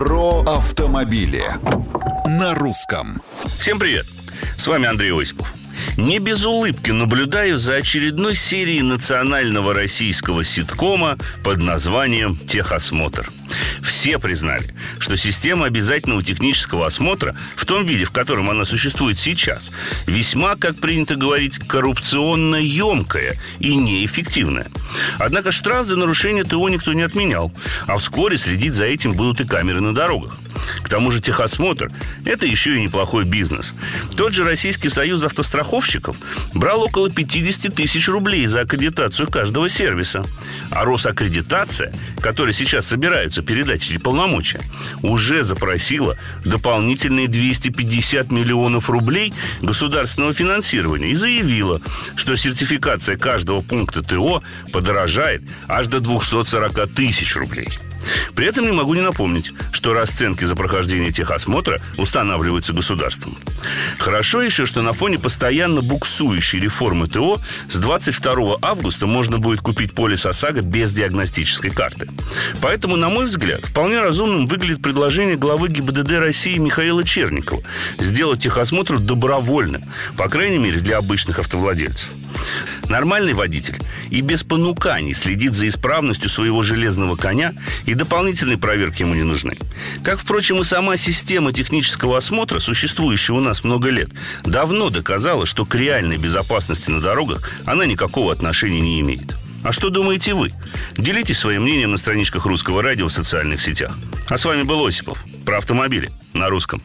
Про автомобили на русском. Всем привет! С вами Андрей Осипов. Не без улыбки наблюдаю за очередной серией национального российского ситкома под названием «Техосмотр». Все признали, что система обязательного технического осмотра в том виде, в котором она существует сейчас, весьма, как принято говорить, коррупционно емкая и неэффективная. Однако штраф за нарушение ТО никто не отменял, а вскоре следить за этим будут и камеры на дорогах. К тому же техосмотр – это еще и неплохой бизнес. Тот же Российский союз автостраховщиков брал около 50 тысяч рублей за аккредитацию каждого сервиса. А Росаккредитация, которая сейчас собираются передать эти полномочия, уже запросила дополнительные 250 миллионов рублей государственного финансирования и заявила, что сертификация каждого пункта ТО подорожает аж до 240 тысяч рублей. При этом не могу не напомнить, что расценки за прохождение техосмотра устанавливаются государством. Хорошо еще, что на фоне постоянно буксующей реформы ТО с 22 августа можно будет купить полис ОСАГО без диагностической карты. Поэтому, на мой взгляд, вполне разумным выглядит предложение главы ГИБДД России Михаила Черникова сделать техосмотр добровольным, по крайней мере, для обычных автовладельцев. Нормальный водитель и без понуканий следит за исправностью своего железного коня, и дополнительные проверки ему не нужны. Как, впрочем, и сама система технического осмотра, существующая у нас много лет, давно доказала, что к реальной безопасности на дорогах она никакого отношения не имеет. А что думаете вы? Делитесь своим мнением на страничках Русского радио в социальных сетях. А с вами был Осипов про автомобили на русском.